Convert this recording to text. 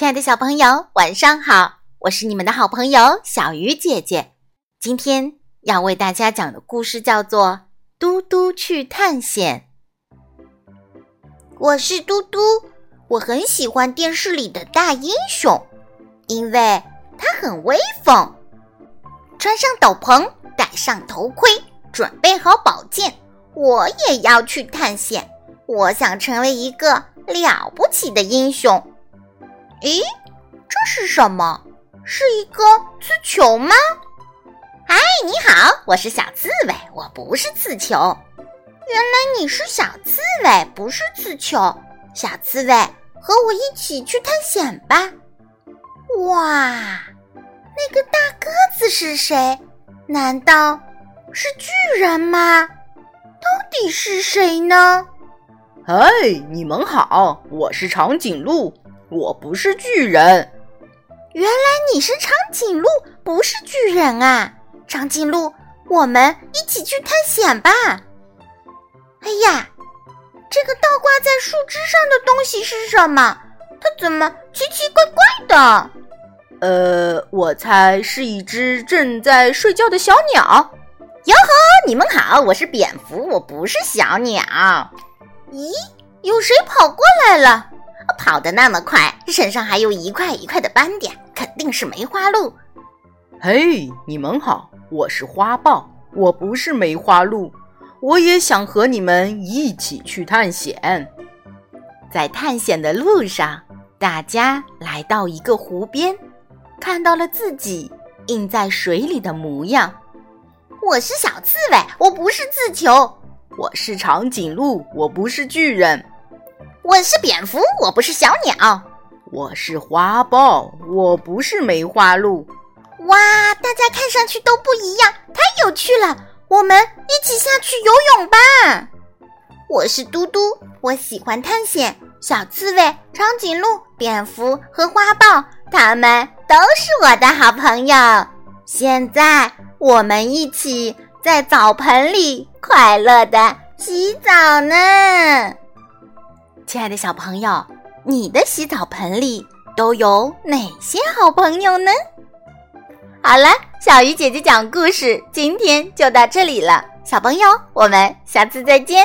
亲爱的小朋友，晚上好！我是你们的好朋友小鱼姐姐。今天要为大家讲的故事叫做《嘟嘟去探险》。我是嘟嘟，我很喜欢电视里的大英雄，因为他很威风。穿上斗篷，戴上头盔，准备好宝剑，我也要去探险。我想成为一个了不起的英雄。咦，这是什么？是一个刺球吗？嗨，你好，我是小刺猬，我不是刺球。原来你是小刺猬，不是刺球。小刺猬，和我一起去探险吧！哇，那个大个子是谁？难道是巨人吗？到底是谁呢？嗨，你们好，我是长颈鹿。我不是巨人，原来你是长颈鹿，不是巨人啊！长颈鹿，我们一起去探险吧！哎呀，这个倒挂在树枝上的东西是什么？它怎么奇奇怪怪的？呃，我猜是一只正在睡觉的小鸟。哟呵，你们好，我是蝙蝠，我不是小鸟。咦，有谁跑过来了？跑得那么快，身上还有一块一块的斑点，肯定是梅花鹿。嘿，你们好，我是花豹，我不是梅花鹿，我也想和你们一起去探险。在探险的路上，大家来到一个湖边，看到了自己映在水里的模样。我是小刺猬，我不是刺球。我是长颈鹿，我不是巨人。我是蝙蝠，我不是小鸟。我是花豹，我不是梅花鹿。哇，大家看上去都不一样，太有趣了！我们一起下去游泳吧。我是嘟嘟，我喜欢探险。小刺猬、长颈鹿、蝙蝠和花豹，他们都是我的好朋友。现在我们一起在澡盆里快乐的洗澡呢。亲爱的小朋友，你的洗澡盆里都有哪些好朋友呢？好了，小鱼姐姐讲故事，今天就到这里了。小朋友，我们下次再见。